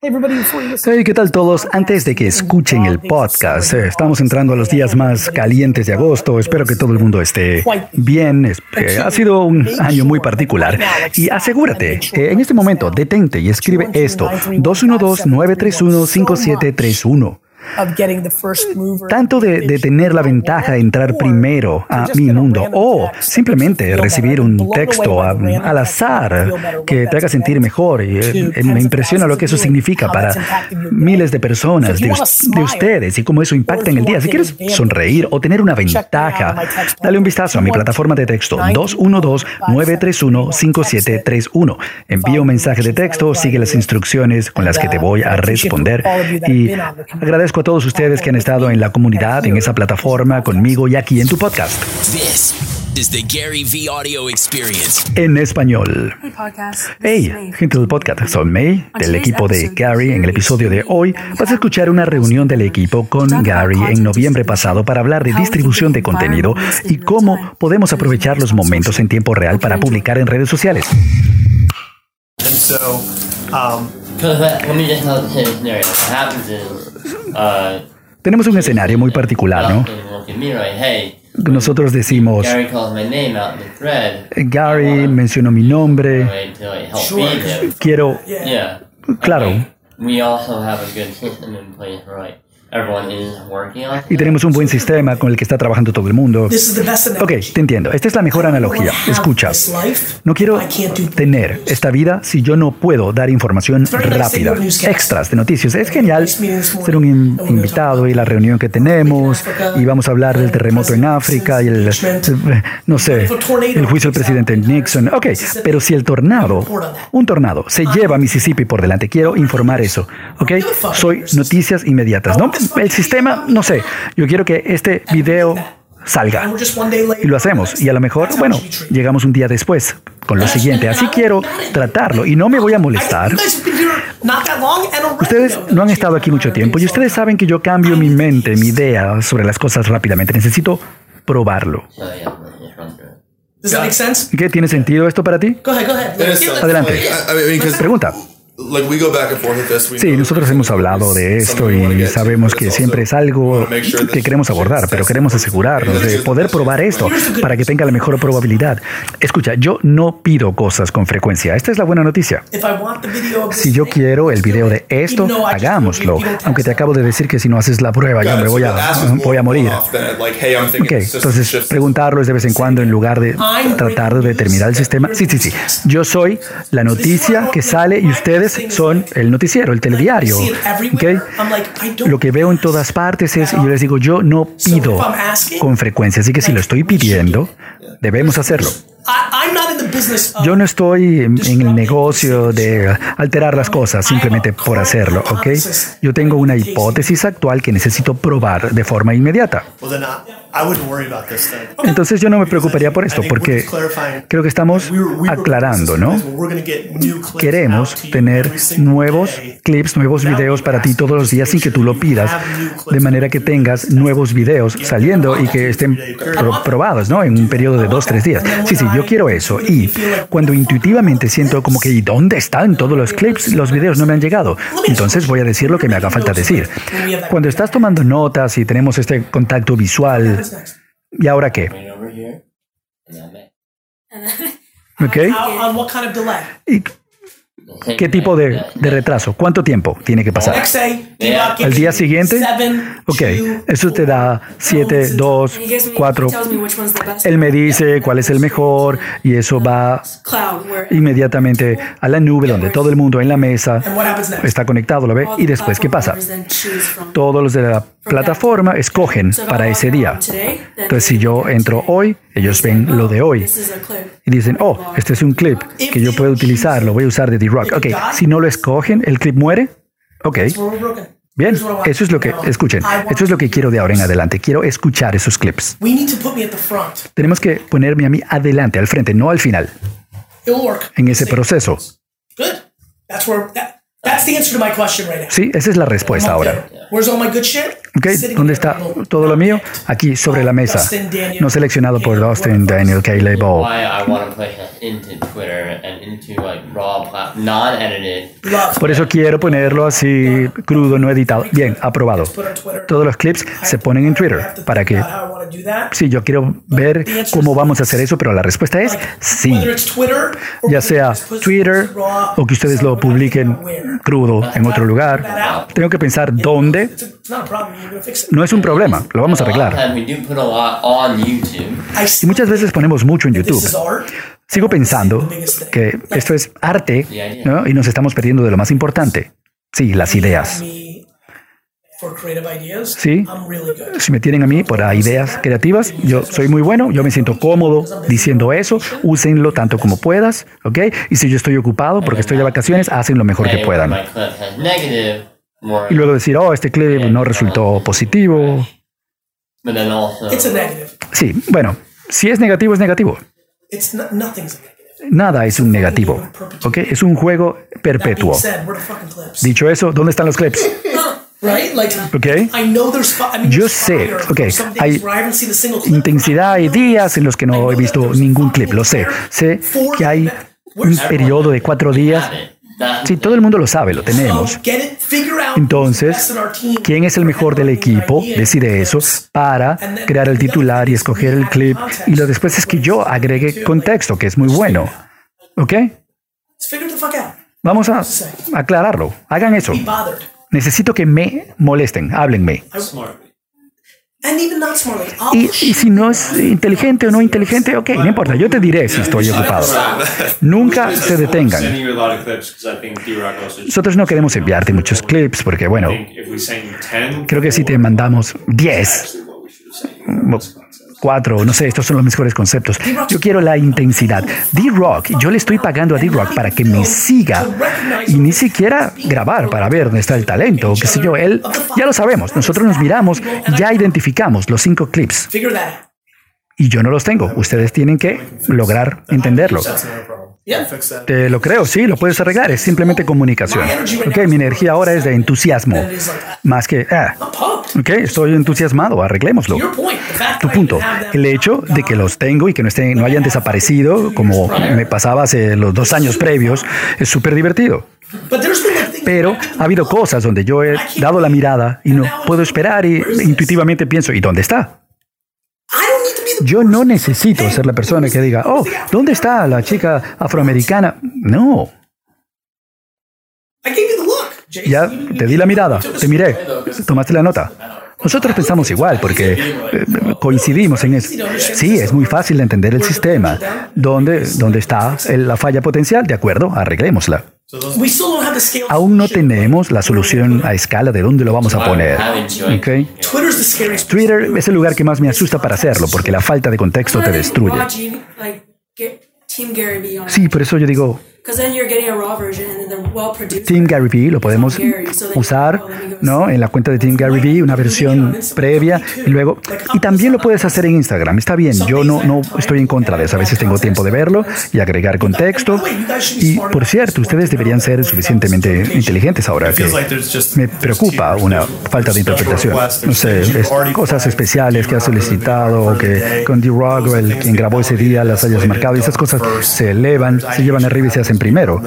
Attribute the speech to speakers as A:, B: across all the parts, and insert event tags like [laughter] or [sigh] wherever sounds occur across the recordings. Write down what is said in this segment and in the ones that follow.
A: Hey, ¿qué tal todos? Antes de que escuchen el podcast, estamos entrando a los días más calientes de agosto. Espero que todo el mundo esté bien. Ha sido un año muy particular. Y asegúrate, en este momento, detente y escribe esto: 212-931-5731. Tanto de, tener la ventaja de entrar primero a mi mundo o simplemente recibir un texto al azar que te haga sentir mejor. Y, eh, me impresiona lo que eso significa para miles de personas, de, ustedes y cómo eso impacta en el día. Si quieres sonreír o tener una ventaja, dale un vistazo a mi plataforma de texto 212-931-5731. Envía un mensaje de texto, sigue las instrucciones con las que te voy a responder y agradezco a todos ustedes que han estado en la comunidad, en esa plataforma, conmigo y aquí en tu podcast. En español. Hey, gente del podcast, soy May, del equipo de Gary. En el episodio de hoy vas a escuchar una reunión del equipo con Gary en noviembre pasado para hablar de distribución de contenido y cómo podemos aprovechar los momentos en tiempo real para publicar en redes sociales. Um, tenemos un escenario muy particular, ¿no? Nosotros decimos, Gary mencionó mi nombre, quiero, claro. Y tenemos un buen sistema con el que está trabajando todo el mundo. Ok, te entiendo. Esta es la mejor analogía. Escucha, no quiero tener esta vida si yo no puedo dar información rápida, extras de noticias. Es genial ser un invitado y la reunión que tenemos y vamos a hablar del terremoto en África y el, [laughs] no sé, el juicio del presidente Nixon. Ok, pero si el tornado, un tornado, se lleva a Mississippi por delante, quiero informar eso. Ok, soy noticias inmediatas, ¿no? [laughs] el sistema, no sé, yo quiero que este video salga. Y lo hacemos. Y a lo mejor, bueno, llegamos un día después con lo siguiente. Así quiero tratarlo y no me voy a molestar. Ustedes no han estado aquí mucho tiempo y ustedes saben que yo cambio mi mente, mi idea sobre las cosas rápidamente. Necesito probarlo. ¿Qué tiene sentido esto para ti? Adelante. Pregunta. Sí, nosotros hemos hablado de esto y sabemos que siempre es algo que queremos abordar, pero queremos asegurarnos de poder probar esto para que tenga la mejor probabilidad. Escucha, yo no pido cosas con frecuencia. Esta es la buena noticia. Si yo quiero el video de esto, hagámoslo. Aunque te acabo de decir que si no haces la prueba, yo me [laughs] voy a, voy a morir. Ok, entonces preguntarlo es de vez en cuando en lugar de tratar de determinar el sistema. Sí, sí, sí. Yo soy la noticia que sale y ustedes son el noticiero, el telediario. Lo que veo en todas partes es, y yo les digo, yo no pido con frecuencia, así que si lo estoy pidiendo, debemos hacerlo. Yo no estoy en, el negocio de alterar las cosas simplemente por hacerlo, ¿ok? Yo tengo una hipótesis actual que necesito probar de forma inmediata. Entonces yo no me preocuparía por esto porque creo que estamos aclarando, ¿no? Queremos tener nuevos clips, nuevos videos para ti todos los días sin que tú lo pidas, de manera que tengas nuevos videos saliendo y que estén probados, ¿no? En un periodo de dos, tres días. Sí, sí, yo quiero eso. Y cuando intuitivamente siento como que, ¿y dónde están todos los clips? Los videos no me han llegado. Entonces voy a decir lo que me haga falta decir. Cuando estás tomando notas y tenemos este contacto visual, ¿y ahora qué? [laughs] ¿Ok? ¿Qué tipo de, retraso? ¿Cuánto tiempo tiene que pasar? ¿El día siguiente? Ok, eso te da 7, 2, 4. Él me dice cuál es el mejor y eso va inmediatamente a la nube donde todo el mundo en la mesa está conectado, ¿lo ve? Y después, ¿qué pasa? Todos los de la plataforma escogen para ese día. Entonces, si yo entro hoy, ellos ven lo de hoy y dicen, oh, este es un clip que yo puedo utilizar, lo voy a usar de D-Rock. Ok, si no lo escogen, el clip muere. Ok. Bien, eso es lo que, escuchen, eso es lo que quiero de ahora en adelante. Quiero escuchar esos clips. Tenemos que ponerme a mí adelante, al frente, no al final. En ese proceso. Sí, esa es la respuesta ahora. Okay. ¿Dónde está todo lo mío? Aquí sobre la mesa. No seleccionado por Dustin Daniel Caleb Ball. Por eso quiero ponerlo así crudo, no editado. Bien, aprobado. Todos los clips se ponen en Twitter para que... Sí, yo quiero ver cómo vamos a hacer eso, pero la respuesta es sí. Ya sea Twitter o que ustedes lo publiquen crudo en otro lugar. Tengo que pensar dónde. No es un problema, lo vamos a arreglar. Y muchas veces ponemos mucho en YouTube. Sigo pensando que esto es arte y nos estamos perdiendo de lo más importante. Sí, las ideas. Sí, si me tienen a mí para ideas creativas, yo soy muy bueno, yo me siento cómodo diciendo eso, úsenlo tanto como puedas, ¿ok? Y si yo estoy ocupado porque estoy de vacaciones, hacen lo mejor que puedan. Y luego decir, oh, este clip no resultó positivo. Sí, bueno, si es negativo, es negativo. Nada es un negativo, ¿ok? Es un juego perpetuo. Dicho eso, ¿dónde están los clips? [laughs] Okay. Yo sé, okay, hay intensidad, hay días en los que no he visto ningún clip, lo sé. Sé que hay un periodo de cuatro días. Sí, todo el mundo lo sabe, lo tenemos. Entonces, ¿quién es el mejor del equipo? Decide eso para crear el titular y escoger el clip. Y lo después es que yo agregue contexto, que es muy bueno. ¿Ok? Vamos a aclararlo. Hagan eso. Necesito que me molesten, háblenme. Y, y, si no es inteligente o no inteligente, ok, no importa, yo te diré si estoy ocupado. Nunca se detengan. Nosotros no queremos enviarte muchos clips porque, bueno, creo que si te mandamos 10, cuatro, no sé, estos son los mejores conceptos. Yo quiero la intensidad. D-Rock, yo le estoy pagando a D-Rock para que me siga y ni siquiera grabar para ver dónde está el talento, qué sé yo. Él, ya lo sabemos, nosotros nos miramos ya identificamos los cinco clips. Y yo no los tengo. Ustedes tienen que lograr entenderlo. Te lo creo, sí, lo puedes arreglar. Es simplemente comunicación. Ok, mi energía ahora es de entusiasmo. Más que, ah, ok, estoy entusiasmado, arreglémoslo. Tu punto, el hecho de que los tengo y que no, estén, no hayan desaparecido, como me pasaba hace los dos años previos, es súper divertido. Pero ha habido cosas donde yo he dado la mirada y no puedo esperar y intuitivamente pienso, ¿y dónde está? Yo no necesito ser la persona que diga, oh, ¿dónde está la chica afroamericana? No. Ya te di la mirada, te miré, tomaste la nota. Nosotros pensamos igual porque eh, coincidimos en eso. Sí, es muy fácil de entender el sistema. ¿Dónde, dónde está la falla potencial? De acuerdo, arreglémosla. Aún no tenemos la solución a escala de dónde lo vamos a poner. Twitter es el lugar que más me asusta para hacerlo porque la falta de contexto te destruye. Sí, por eso yo digo, Team Gary Vee lo podemos usar ¿no? en la cuenta de Team Gary Vee, una versión previa y luego. Y también lo puedes hacer en Instagram. Está bien, yo no, no estoy en contra de eso. A veces tengo tiempo de verlo y agregar contexto. Y por cierto, ustedes deberían ser suficientemente inteligentes ahora que me preocupa una falta de interpretación. No sé, cosas especiales que ha solicitado o que con D-Rock, el quien grabó ese día, las hayas marcado y esas cosas se elevan, se llevan arriba y se hacen primero.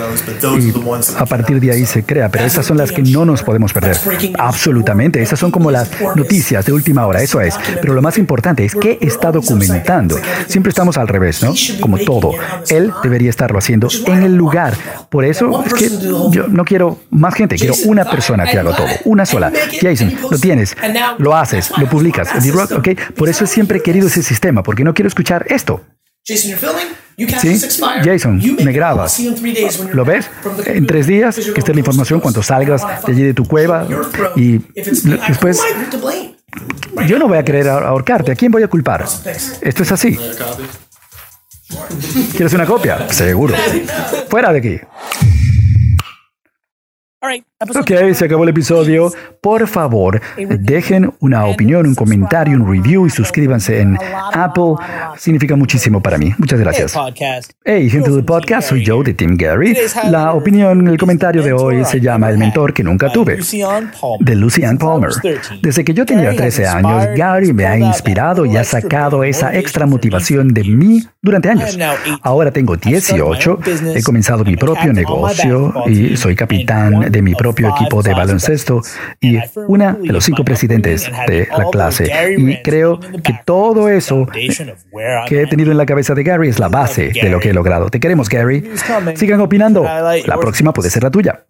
A: Y a partir de ahí se crea. Pero esas son las que no nos podemos perder. Absolutamente. Esas son como las noticias de última hora. Eso es. Pero lo más importante es qué está documentando. Siempre estamos al revés, ¿no? Como todo. Él debería estarlo haciendo en el lugar. Por eso es que yo no quiero más gente. Quiero una persona que haga todo. Una sola. Jason, lo tienes. Lo haces. Lo publicas. ¿ok? Por eso siempre he querido ese sistema. Porque no quiero escuchar esto. ¿Sí? Jason, me grabas. ¿Lo ves? En tres días, que esté la información cuando salgas de allí de tu cueva y después... Yo no voy a querer ahorcarte. ¿A quién voy a culpar? Esto es así. ¿Quieres una copia? Seguro. [laughs] Fuera de aquí. Ok, se acabó el episodio. Por favor, dejen una opinión, un comentario, un review y suscríbanse en Apple. Significa muchísimo para mí. Muchas gracias. Hey, gente del podcast, soy Joe de Tim Gary. La opinión, el comentario de hoy se llama El mentor que nunca tuve, de Lucian Palmer. Desde que yo tenía 13 años, Gary me ha inspirado y ha sacado esa extra motivación de mí durante años. Ahora tengo 18, he comenzado mi propio negocio y soy capitán de mi propio equipo de baloncesto y una de los cinco presidentes de la clase. Y creo que todo eso que he tenido en la cabeza de Gary es la base de lo que he logrado. Te queremos, Gary. Sigan opinando. La próxima puede ser la tuya.